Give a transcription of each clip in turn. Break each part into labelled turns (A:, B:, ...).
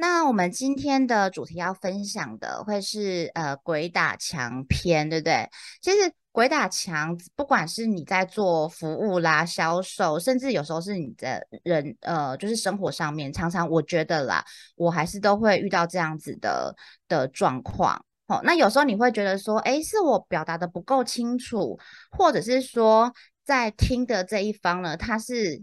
A: 那我们今天的主题要分享的会是呃鬼打墙篇，对不对？其实鬼打墙，不管是你在做服务啦、销售，甚至有时候是你的人呃，就是生活上面，常常我觉得啦，我还是都会遇到这样子的的状况。哦，那有时候你会觉得说，哎，是我表达的不够清楚，或者是说在听的这一方呢，他是。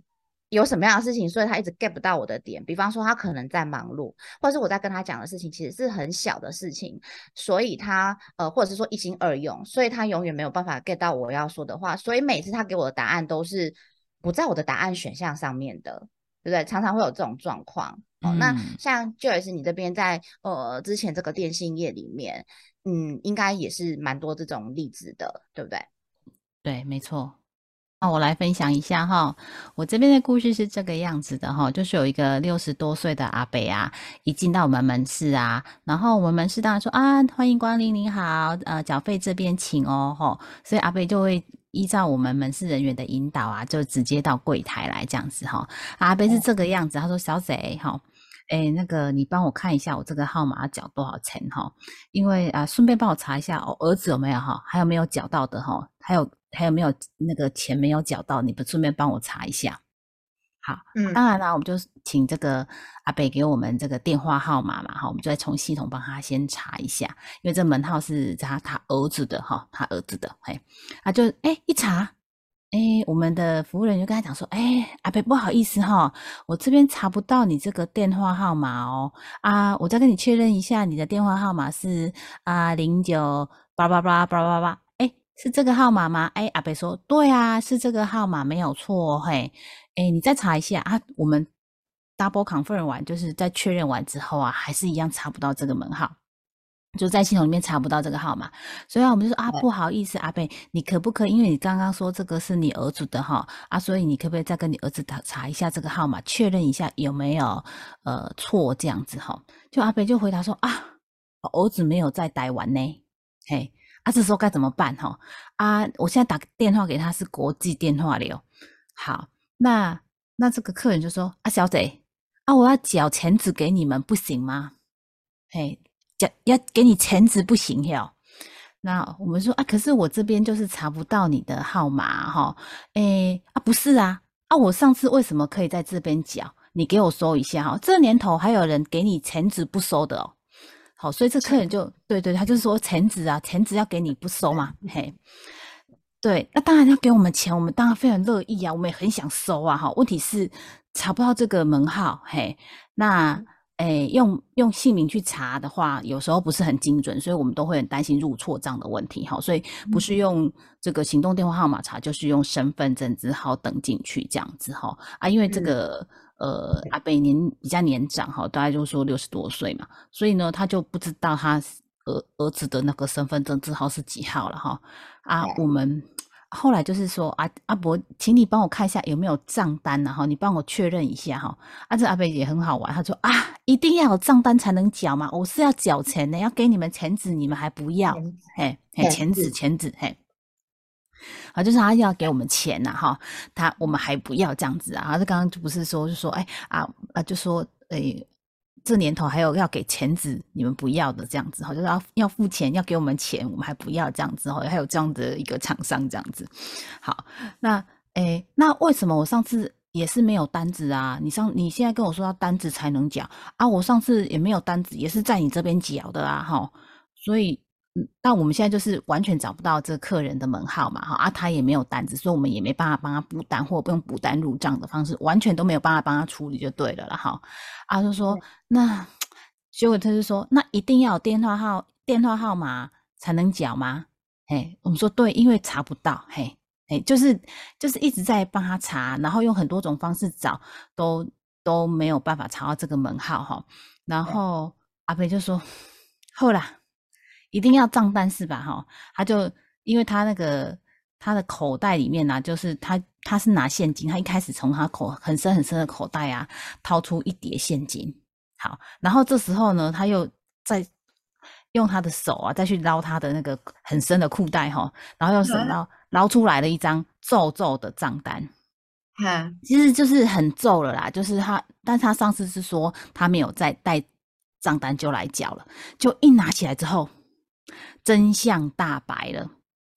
A: 有什么样的事情，所以他一直 get 不到我的点。比方说，他可能在忙碌，或者是我在跟他讲的事情其实是很小的事情，所以他呃，或者是说一心二用，所以他永远没有办法 get 到我要说的话。所以每次他给我的答案都是不在我的答案选项上面的，对不对？常常会有这种状况。哦，那像 Joyce 你这边在呃之前这个电信业里面，嗯，应该也是蛮多这种例子的，对不对？
B: 对，没错。那我来分享一下哈，我这边的故事是这个样子的哈，就是有一个六十多岁的阿北啊，一进到我们门市啊，然后我们门市当然说啊，欢迎光临，您好，呃，缴费这边请哦，吼，所以阿北就会依照我们门市人员的引导啊，就直接到柜台来这样子哈。阿北是这个样子，他说小贼哈，哎，那个你帮我看一下我这个号码要缴多少钱哈，因为啊，顺便帮我查一下我儿子有没有哈，还有没有缴到的哈，还有。还有没有那个钱没有缴到？你不顺便帮我查一下？好，嗯，当然啦，我们就请这个阿北给我们这个电话号码嘛，哈，我们就再从系统帮他先查一下，因为这门号是他他儿子的哈，他儿子的，嘿，啊就哎一查，哎，我们的服务人员跟他讲说，哎，阿北不好意思哈，我这边查不到你这个电话号码哦，啊，我再跟你确认一下，你的电话号码是啊零九八八八八八八。是这个号码吗？哎，阿北说对啊，是这个号码没有错。嘿，哎，你再查一下啊。我们 double confirm 完，就是在确认完之后啊，还是一样查不到这个门号，就在系统里面查不到这个号码。所以啊，我们就说啊，不好意思，阿贝，你可不可以？因为你刚刚说这个是你儿子的哈啊，所以你可不可以再跟你儿子查查一下这个号码，确认一下有没有呃错这样子哈？就阿贝就回答说啊，儿子没有在台湾呢，嘿。啊这时候该怎么办？哈啊！我现在打电话给他是国际电话流。好，那那这个客人就说：“啊，小姐，啊，我要缴钱纸给你们，不行吗？嘿，缴要给你钱纸不行哟。那我们说啊，可是我这边就是查不到你的号码哈。哎啊，不是啊啊！我上次为什么可以在这边缴？你给我收一下哈。这年头还有人给你钱纸不收的哦。”好，所以这客人就对对，他就说钱纸啊，钱纸要给你不收嘛，嘿，对，那当然要给我们钱，我们当然非常乐意啊，我们也很想收啊，哈，问题是查不到这个门号，嘿，那诶，用用姓名去查的话，有时候不是很精准，所以我们都会很担心入错账的问题，哈，所以不是用这个行动电话号码查，就是用身份证字号登进去这样子，哈，啊，因为这个。呃，阿贝年比较年长哈，大概就说六十多岁嘛，所以呢，他就不知道他儿儿子的那个身份证字号是几号了哈。啊，我们后来就是说，阿阿伯，请你帮我看一下有没有账单然后，你帮我确认一下哈。啊，这阿伯也很好玩，他说啊，一定要有账单才能缴嘛，我是要缴钱的，要给你们钱纸，你们还不要，嘿，嘿，钱纸钱纸嘿。啊，就是他要给我们钱呐，哈，他我们还不要这样子啊。他刚刚就不是说，就说，哎啊啊，就说，哎，这年头还有要给钱子，你们不要的这样子，哈，就是要要付钱，要给我们钱，我们还不要这样子，哈，还有这样的一个厂商这样子。好，那，诶，那为什么我上次也是没有单子啊？你上你现在跟我说要单子才能缴啊？我上次也没有单子，也是在你这边缴的啊，哈，所以。那我们现在就是完全找不到这客人的门号嘛，哈啊，他也没有单子，所以我们也没办法帮他补单，或不用补单入账的方式，完全都没有办法帮他处理就对了了，哈啊，就说那结果他就说，那一定要有电话号电话号码才能缴吗？嘿，我们说对，因为查不到，嘿，嘿，就是就是一直在帮他查，然后用很多种方式找，都都没有办法查到这个门号，哈，然后阿飞就说，后啦。一定要账单是吧？哈，他就因为他那个他的口袋里面呢，就是他他是拿现金，他一开始从他口很深很深的口袋啊掏出一叠现金，好，然后这时候呢，他又在用他的手啊再去捞他的那个很深的裤袋哈，然后用手捞捞出来了一张皱皱的账单。
A: 哈，
B: 其实就是很皱了啦，就是他，但是他上次是说他没有再带账单就来缴了，就一拿起来之后，真相大白了。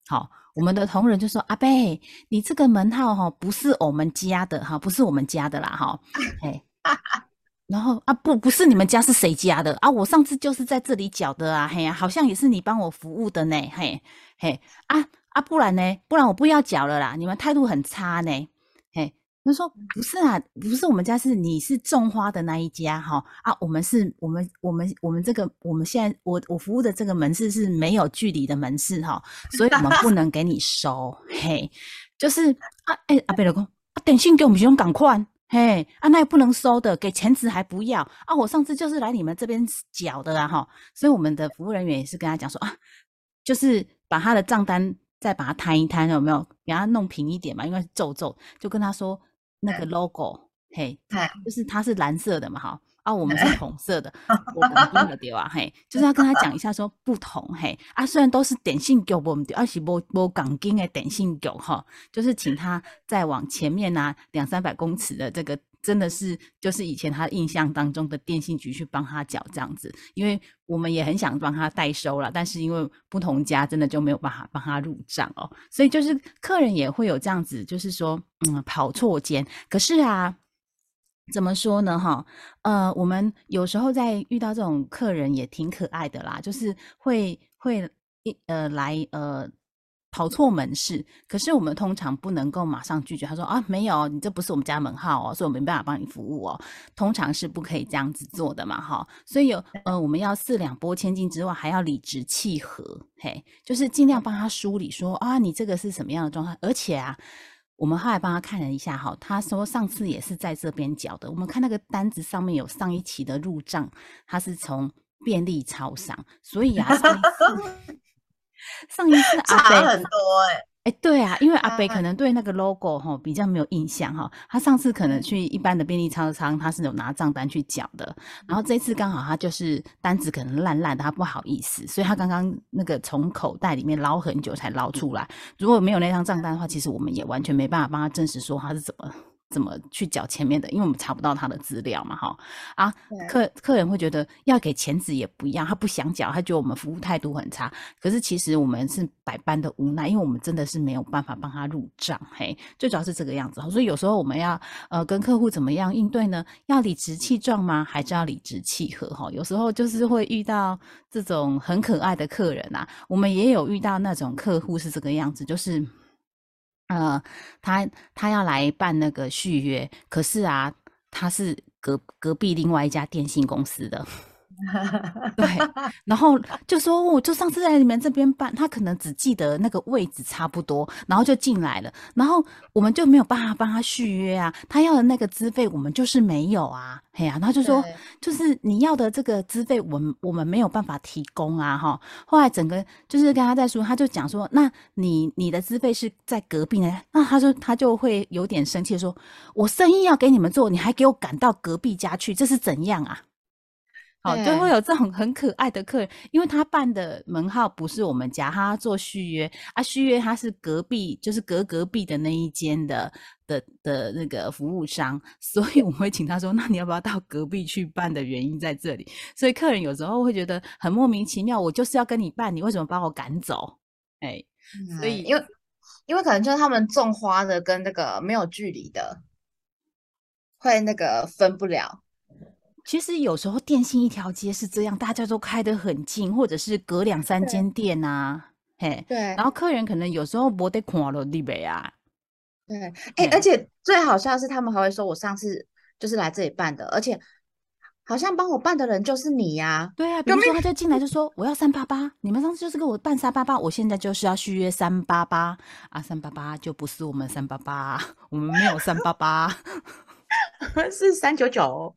B: 好，我们的同仁就说：“阿贝，你这个门号哈不是我们家的哈，不是我们家的啦哈。”嘿，然后啊不不是你们家是谁家的啊？我上次就是在这里缴的啊，嘿呀，好像也是你帮我服务的呢，嘿嘿啊啊，不然呢？不然我不要缴了啦，你们态度很差呢。他说：“不是啊，不是我们家，是你是种花的那一家哈啊，我们是，我们我们我们这个我们现在我我服务的这个门市是没有距离的门市哈，所以我们不 能给你收嘿，就是啊哎阿贝老公，啊，短信给我们用赶快嘿啊那也不能收的，给钱纸还不要啊，我上次就是来你们这边缴的啦哈，所以我们的服务人员也是跟他讲说啊，就是把他的账单再把它摊一摊，有没有给他弄平一点嘛，因为皱皱，就跟他说。”那个 logo，嘿，就是它是蓝色的嘛，哈，啊，我们是 红色的，我们用了对啊，嘿，就是要跟他讲一下说不同，嘿，啊，虽然都是点信狗，我们而且无无港金的点信狗，哈，就是请他再往前面拿两三百公尺的这个。真的是，就是以前他印象当中的电信局去帮他缴这样子，因为我们也很想帮他代收了，但是因为不同家真的就没有办法帮他入账哦，所以就是客人也会有这样子，就是说，嗯，跑错间。可是啊，怎么说呢？哈，呃，我们有时候在遇到这种客人也挺可爱的啦，就是会会一呃来呃。跑错门市，可是我们通常不能够马上拒绝。他说啊，没有，你这不是我们家门号哦，所以我没办法帮你服务哦。通常是不可以这样子做的嘛，哈。所以有呃，我们要四两拨千斤之外，还要理直气和，嘿，就是尽量帮他梳理说啊，你这个是什么样的状态。而且啊，我们后来帮他看了一下，哈，他说上次也是在这边缴的。我们看那个单子上面有上一期的入账，他是从便利超商，所以啊。阿
A: 北很多哎
B: 哎对啊，因为阿北可能对那个 logo 哈比较没有印象哈，他上次可能去一般的便利超商，他是有拿账单去缴的，然后这次刚好他就是单子可能烂烂的，他不好意思，所以他刚刚那个从口袋里面捞很久才捞出来，如果没有那张账单的话，其实我们也完全没办法帮他证实说他是怎么。怎么去缴前面的？因为我们查不到他的资料嘛，哈啊，客客人会觉得要给钱纸也不一样，他不想缴，他觉得我们服务态度很差。可是其实我们是百般的无奈，因为我们真的是没有办法帮他入账，嘿，最主要是这个样子。所以有时候我们要呃跟客户怎么样应对呢？要理直气壮吗？还是要理直气和？哈，有时候就是会遇到这种很可爱的客人啊，我们也有遇到那种客户是这个样子，就是。呃，他他要来办那个续约，可是啊，他是隔隔壁另外一家电信公司的。对，然后就说，我就上次在你们这边办，他可能只记得那个位置差不多，然后就进来了，然后我们就没有办法帮他续约啊，他要的那个资费我们就是没有啊，嘿呀，他就说，就是你要的这个资费，我们我们没有办法提供啊，哈，后来整个就是跟他在说，他就讲说，那你你的资费是在隔壁呢，那他说他就会有点生气，说我生意要给你们做，你还给我赶到隔壁家去，这是怎样啊？好，就会有这种很可爱的客人，因为他办的门号不是我们家，他做续约啊，续约他是隔壁，就是隔隔壁的那一间的的的那个服务商，所以我会请他说，那你要不要到隔壁去办的原因在这里，所以客人有时候会觉得很莫名其妙，我就是要跟你办，你为什么把我赶走？哎，所以
A: 因为因为可能就是他们种花的跟那个没有距离的，会那个分不了。
B: 其实有时候电信一条街是这样，大家都开得很近，或者是隔两三间店呐，嘿，
A: 对。
B: 然后客人可能有时候不得看了地北啊，
A: 对。哎，而且最好笑是，他们还会说我上次就是来这里办的，而且好像帮我办的人就是你呀。
B: 对啊，比如说他就进来就说我要三八八，你们上次就是给我办三八八，我现在就是要续约三八八啊，三八八就不是我们三八八，我们没有三八八。
A: 是三九九，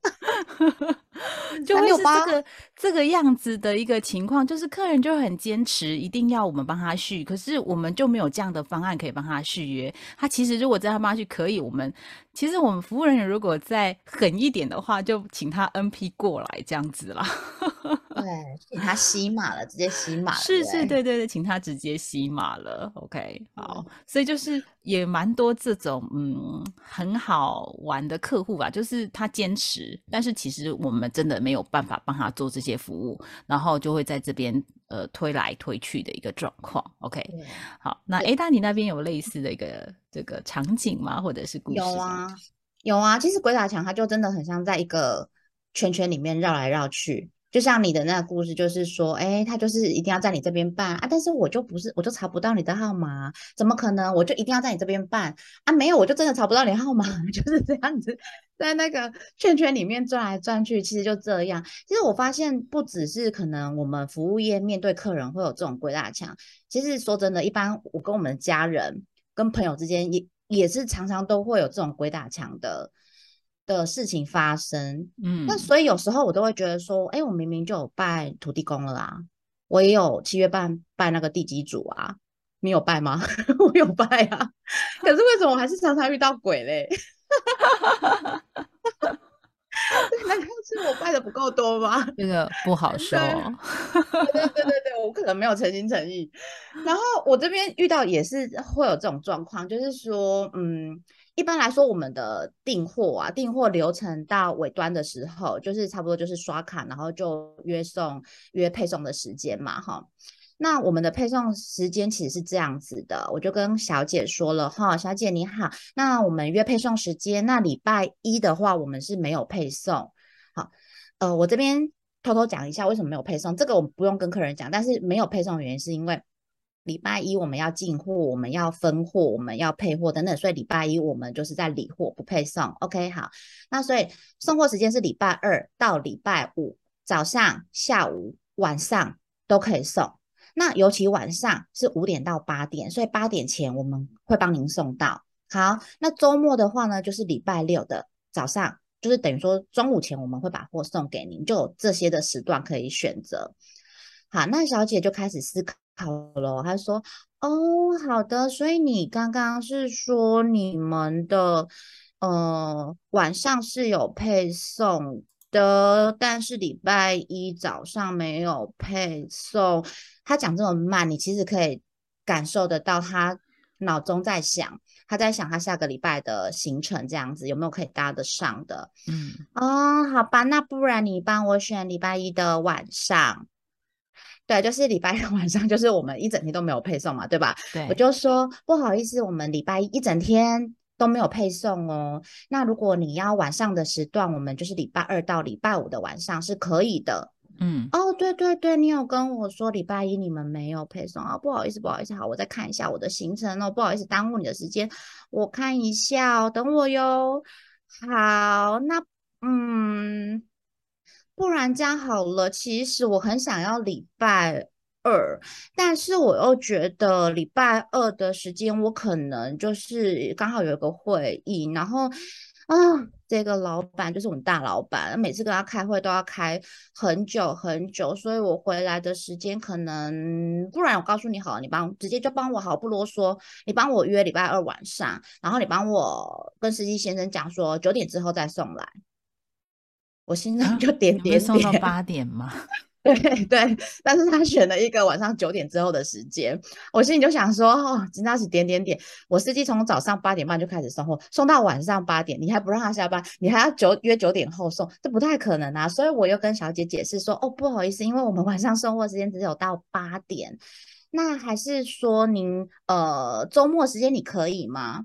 B: 就会是这
A: 368
B: 个这个样子的一个情况，就是客人就很坚持，一定要我们帮他续，可是我们就没有这样的方案可以帮他续约。他其实如果真的要帮他续，可以，我们其实我们服务人员如果再狠一点的话，就请他 NP 过来这样子啦。
A: 对，请他吸 码了，直接吸码了，
B: 是是，
A: 对对
B: 对对对，请他直接吸码了。OK，好
A: 嗯，
B: 所以就是也蛮多这种嗯很好玩的客户吧，就是他坚持，但是其实我们真的没有办法帮他做这些服务，然后就会在这边呃推来推去的一个状况。OK，
A: 对
B: 好，那
A: 对
B: A 大你那边有类似的一个这个场景吗？或者是故事？
A: 有，啊，有啊。其实鬼打墙它就真的很像在一个圈圈里面绕来绕去，就像你的那个故事，就是说，哎，他就是一定要在你这边办啊，但是我就不是，我就查不到你的号码，怎么可能？我就一定要在你这边办啊？没有，我就真的查不到你号码，就是这样子，在那个圈圈里面转来转去，其实就这样。其实我发现，不只是可能我们服务业面对客人会有这种鬼打墙，其实说真的，一般我跟我们的家人、跟朋友之间也也是常常都会有这种鬼打墙的的事情发生。
B: 嗯
A: 那所以有时候我都会觉得说，哎，我明明就有拜土地公了啦，我也有七月半拜那个地基主啊，你有拜吗？我有拜啊，可是为什么我还是常常遇到鬼嘞？难道是我拜的不够多吗？
B: 这个不好说。
A: 对对对 对，我可能没有诚心诚意。然后我这边遇到也是会有这种状况，就是说，嗯，一般来说我们的订货啊，订货流程到尾端的时候，就是差不多就是刷卡，然后就约送约配送的时间嘛，哈。那我们的配送时间其实是这样子的，我就跟小姐说了哈，小姐你好，那我们约配送时间，那礼拜一的话我们是没有配送，好，呃，我这边偷偷讲一下为什么没有配送，这个我们不用跟客人讲，但是没有配送的原因是因为礼拜一我们要进货，我们要分货，我们要配货等等，所以礼拜一我们就是在理货不配送。OK，好，那所以送货时间是礼拜二到礼拜五早上、下午、晚上都可以送。那尤其晚上是五点到八点，所以八点前我们会帮您送到。好，那周末的话呢，就是礼拜六的早上，就是等于说中午前我们会把货送给您，就有这些的时段可以选择。好，那小姐就开始思考了，他说：“哦，好的，所以你刚刚是说你们的呃晚上是有配送的，但是礼拜一早上没有配送。”他讲这么慢，你其实可以感受得到他脑中在想，他在想他下个礼拜的行程这样子有没有可以搭得上的。
B: 嗯，
A: 哦，好吧，那不然你帮我选礼拜一的晚上。对，就是礼拜六晚上，就是我们一整天都没有配送嘛，对吧？
B: 对，
A: 我就说不好意思，我们礼拜一一整天都没有配送哦。那如果你要晚上的时段，我们就是礼拜二到礼拜五的晚上是可以的。
B: 嗯
A: 哦，对对对，你有跟我说礼拜一你们没有配送啊？不好意思，不好意思，好，我再看一下我的行程哦，不好意思耽误你的时间，我看一下哦，等我哟。好，那嗯，不然这样好了，其实我很想要礼拜二，但是我又觉得礼拜二的时间我可能就是刚好有一个会议，然后啊，这个老板就是我们大老板，每次跟他开会都要开很久很久，所以我回来的时间可能，不然我告诉你好了，你帮直接就帮我好，不啰嗦，你帮我约礼拜二晚上，然后你帮我跟司机先生讲说九点之后再送来，我心
B: 啊
A: 脏就点点点。
B: 送到八点吗？
A: 对对，但是他选了一个晚上九点之后的时间，我心里就想说，哦，真的是点点点。我司机从早上八点半就开始送货，送到晚上八点，你还不让他下班，你还要九约九点后送，这不太可能啊。所以我又跟小姐解释说，哦，不好意思，因为我们晚上送货时间只有到八点，那还是说您呃周末时间你可以吗？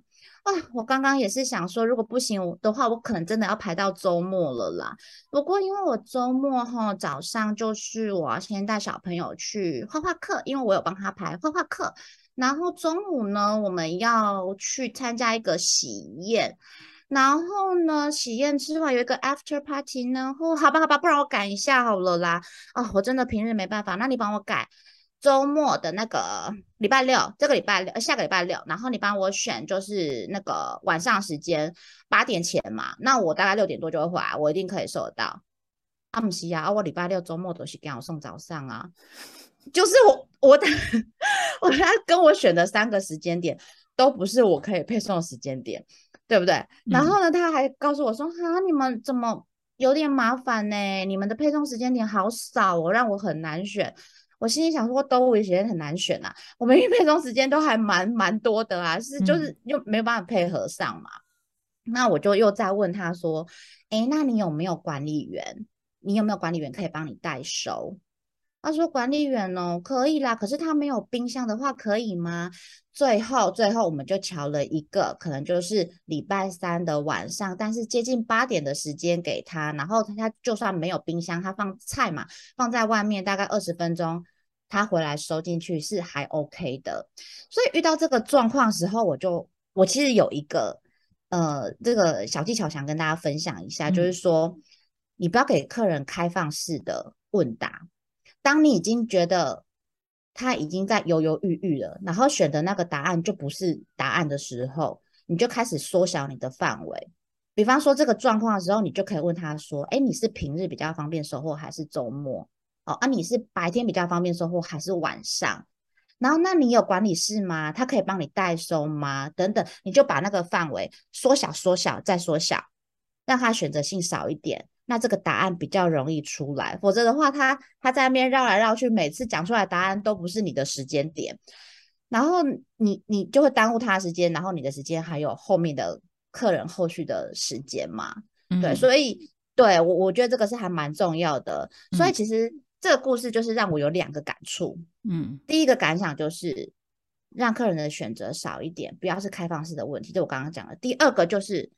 A: 我刚刚也是想说，如果不行的话，我可能真的要排到周末了啦。不过因为我周末哈早上就是我要先带小朋友去画画课，因为我有帮他排画画课。然后中午呢，我们要去参加一个喜宴，然后呢，喜宴之后有一个 after party 呢。哦，好吧，好吧，不然我改一下好了啦。啊，我真的平日没办法，那你帮我改。周末的那个礼拜六，这个礼拜六，呃下个礼拜六，然后你帮我选，就是那个晚上时间八点前嘛，那我大概六点多就会回来，我一定可以收得到。啊，不是啊，我礼拜六周末都是给我送早上啊。就是我我的我他跟我选的三个时间点都不是我可以配送的时间点，对不对？然后呢，他还告诉我说：“哈，你们怎么有点麻烦呢？你们的配送时间点好少哦，让我很难选。”我心里想说，都我时间很难选啊，我们预备中时间都还蛮蛮多的啊，是就是又没有办法配合上嘛。那我就又再问他说：“哎，那你有没有管理员？你有没有管理员可以帮你代收？”他说：“管理员哦，可以啦，可是他没有冰箱的话，可以吗？”最后，最后我们就调了一个，可能就是礼拜三的晚上，但是接近八点的时间给他，然后他就算没有冰箱，他放菜嘛，放在外面大概二十分钟，他回来收进去是还 OK 的。所以遇到这个状况时候，我就我其实有一个呃这个小技巧想跟大家分享一下，就是说你不要给客人开放式的问答。当你已经觉得他已经在犹犹豫豫了，然后选的那个答案就不是答案的时候，你就开始缩小你的范围。比方说这个状况的时候，你就可以问他说：“哎，你是平日比较方便收货还是周末？哦，啊，你是白天比较方便收货还是晚上？然后，那你有管理室吗？他可以帮你代收吗？等等，你就把那个范围缩小、缩小再缩小，让他选择性少一点。”那这个答案比较容易出来，否则的话，他他在那边绕来绕去，每次讲出来答案都不是你的时间点，然后你你就会耽误他的时间，然后你的时间还有后面的客人后续的时间嘛？对，所以对我我觉得这个是还蛮重要的。所以其实这个故事就是让我有两个感触。嗯，第一个感想就是让客人的选择少一点，不要是开放式的问题，就我刚刚讲的。第二个就是。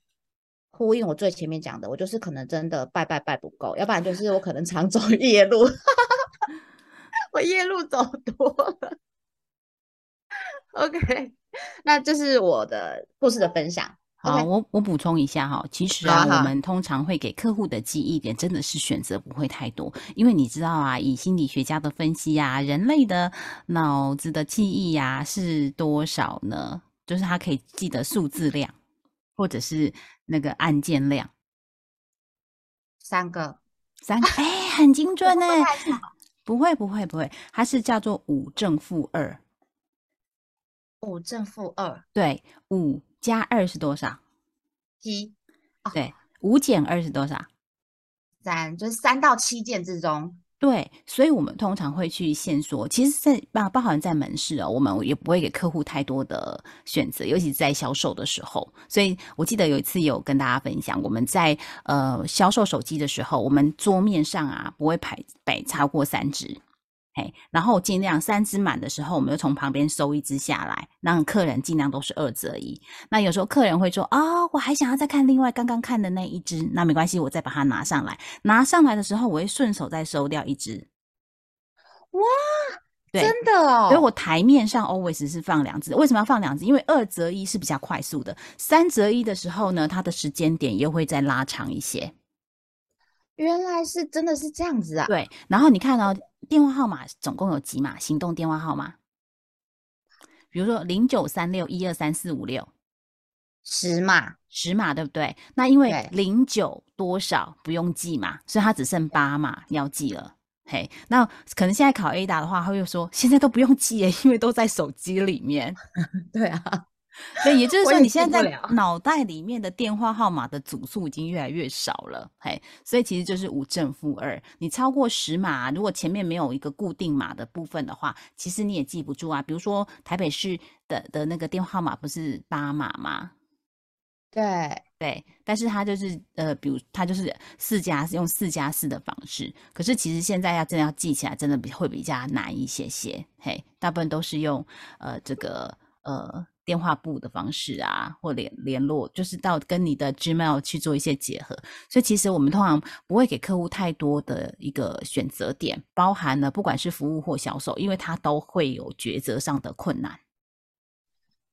A: 呼应我最前面讲的，我就是可能真的拜拜拜不够，要不然就是我可能常走 夜路，我夜路走多了。OK，那这是我的故事的分享。
B: 好，我我补充一下哈，其实啊，我们通常会给客户的记忆点真的是选择不会太多，因为你知道啊，以心理学家的分析呀，人类的脑子的记忆呀是多少呢？就是他可以记得数字量。或者是那个按键量，
A: 三个，
B: 三个，哎，很精准呢。不会，不会，不会，它是叫做五正负二。
A: 五正负二，
B: 对，五加二是多少？
A: 七。
B: 对，五减二是多少？
A: 三，就是三到七件之中。
B: 对，所以我们通常会去线索。其实，在包包含在门市哦，我们也不会给客户太多的选择，尤其在销售的时候。所以我记得有一次有跟大家分享，我们在呃销售手机的时候，我们桌面上啊不会摆摆超过三只。嘿，然后尽量三只满的时候，我们就从旁边收一只下来，让客人尽量都是二折一。那有时候客人会说：“啊，我还想要再看另外刚刚看的那一只。”那没关系，我再把它拿上来。拿上来的时候，我会顺手再收掉一只。
A: 哇，真的哦！
B: 所以我台面上 always 是放两只。为什么要放两只？因为二择一是比较快速的，三择一的时候呢，它的时间点又会再拉长一些。
A: 原来是真的是这样子啊！
B: 对，然后你看哦，电话号码总共有几码？行动电话号码，比如说零九三六一二三四五六，
A: 十码，
B: 十码，对不对？那因为零九多少不用记嘛，所以它只剩八码要记了。嘿，那可能现在考 A 答的话，他会说现在都不用记耶，因为都在手机里面。
A: 对啊。
B: 对，也就是说，你现在在脑袋里面的电话号码的组数已经越来越少了，嘿，所以其实就是五正负二。你超过十码，如果前面没有一个固定码的部分的话，其实你也记不住啊。比如说台北市的的那个电话号码不是八码吗？
A: 对
B: 对，但是它就是呃，比如它就是四加用四加四的方式，可是其实现在要真的要记起来，真的比会比较难一些些，嘿，大部分都是用呃这个呃。电话簿的方式啊，或联联络，就是到跟你的 Gmail 去做一些结合。所以其实我们通常不会给客户太多的一个选择点，包含了不管是服务或销售，因为他都会有抉择上的困难。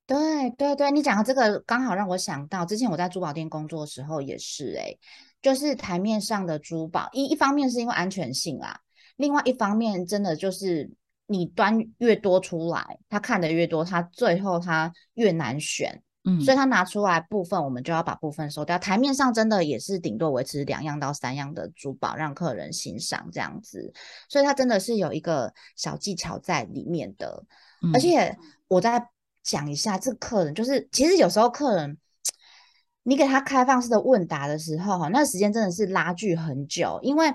A: 对对对，你讲的这个刚好让我想到，之前我在珠宝店工作的时候也是，哎，就是台面上的珠宝，一一方面是因为安全性啦，另外一方面真的就是。你端越多出来，他看的越多，他最后他越难选。
B: 嗯，
A: 所以他拿出来部分，我们就要把部分收掉。台面上真的也是顶多维持两样到三样的珠宝让客人欣赏这样子，所以它真的是有一个小技巧在里面的。而
B: 嗯
A: 且我再讲一下，这个客人就是其实有时候客人。你给他开放式的问答的时候，哈，那时间真的是拉锯很久，因为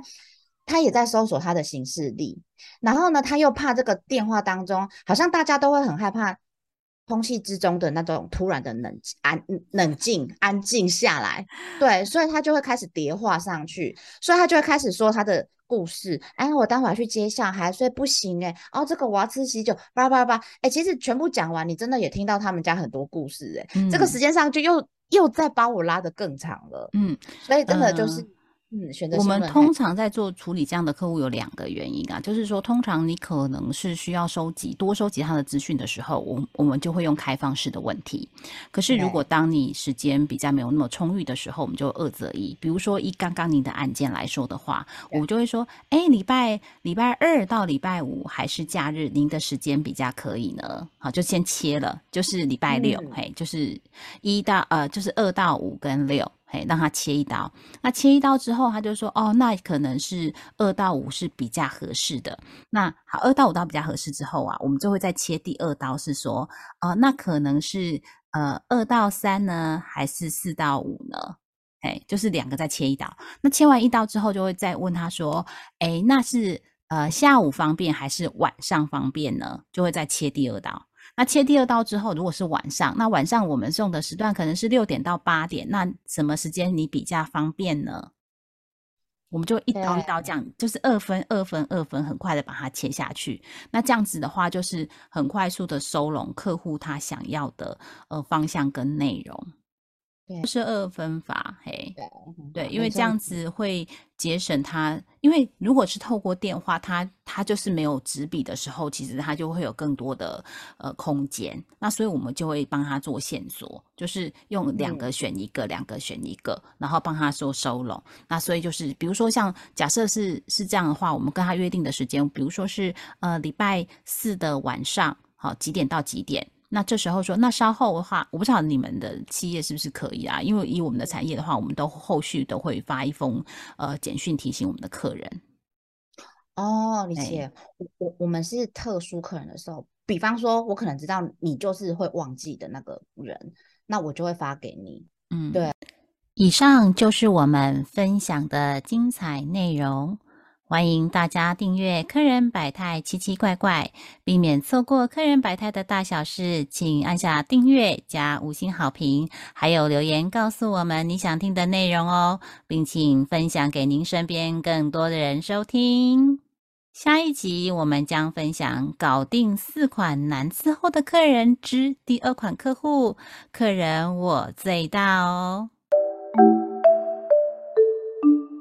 A: 他也在搜索他的行事历，然后呢，他又怕这个电话当中，好像大家都会很害怕空气之中的那种突然的冷安冷静安静下来，对，所以他就会开始叠话上去，所以他就会开始说他的故事。哎，我待会儿去接小孩，所以不行哎。哦，这个我要吃喜酒，叭叭叭。哎，其实全部讲完，你真的也听到他们家很多故事哎，这个时间上就又又再把我拉得更长了。
B: 嗯，
A: 所以真的就是
B: 呃
A: 嗯，选择
B: 我们通常在做处理这样的客户有两个原因啊，就是说，通常你可能是需要收集多收集他的资讯的时候，我我们就会用开放式的问题。可是如果当你时间比较没有那么充裕的时候，我们就二择一。比如说以刚刚您的案件来说的话，我们就会说，哎，礼拜礼拜二到礼拜五还是假日，您的时间比较可以呢？好，就先切了，就是礼拜六，
A: 嗯
B: 嘿，就是一到呃，就是二到五跟六。嘿，让他切一刀。那切一刀之后，他就说：“哦，那可能是二到五是比较合适的。那好，二到五刀比较合适之后啊，我们就会再切第二刀，是说，呃，那可能是呃二到三呢，还是四到五呢？哎，就是两个再切一刀。那切完一刀之后，就会再问他说：，哎，那是呃下午方便还是晚上方便呢？就会再切第二刀。”那切第二刀之后，如果是晚上，那晚上我们送的时段可能是六点到八点，那什么时间你比较方便呢？我们就一刀一刀这样，就是二分、二分、二分，很快的把它切下去。那这样子的话，就是很快速的收拢客户他想要的呃方向跟内容。
A: 对
B: 就是二分法，嘿，
A: 对
B: 对，因为这样子会节省他，因为如果是透过电话，他他就是没有纸笔的时候，其实他就会有更多的呃空间。那所以我们就会帮他做线索，就是用两个选一个，两个选一个，然后帮他做收拢。那所以就是，比如说像假设是是这样的话，我们跟他约定的时间，比如说是呃礼拜四的晚上，好几点到几点。那这时候说，那稍后的话，我不知道你们的企业是不是可以啊？因为以我们的产业的话，我们都后续都会发一封呃简讯提醒我们的客人。
A: 哦，理
B: 哎
A: 解。我我我们是特殊客人的时候，比方说，我可能知道你就是会忘记的那个人，那我就会发给你。
B: 嗯，
A: 对。
B: 以上就是我们分享的精彩内容。欢迎大家订阅《客人百态奇奇怪怪》，避免错过客人百态的大小事，请按下订阅加五星好评，还有留言告诉我们你想听的内容哦，并请分享给您身边更多的人收听。下一集我们将分享搞定四款难伺候的客人之第二款客户，客人我最大哦。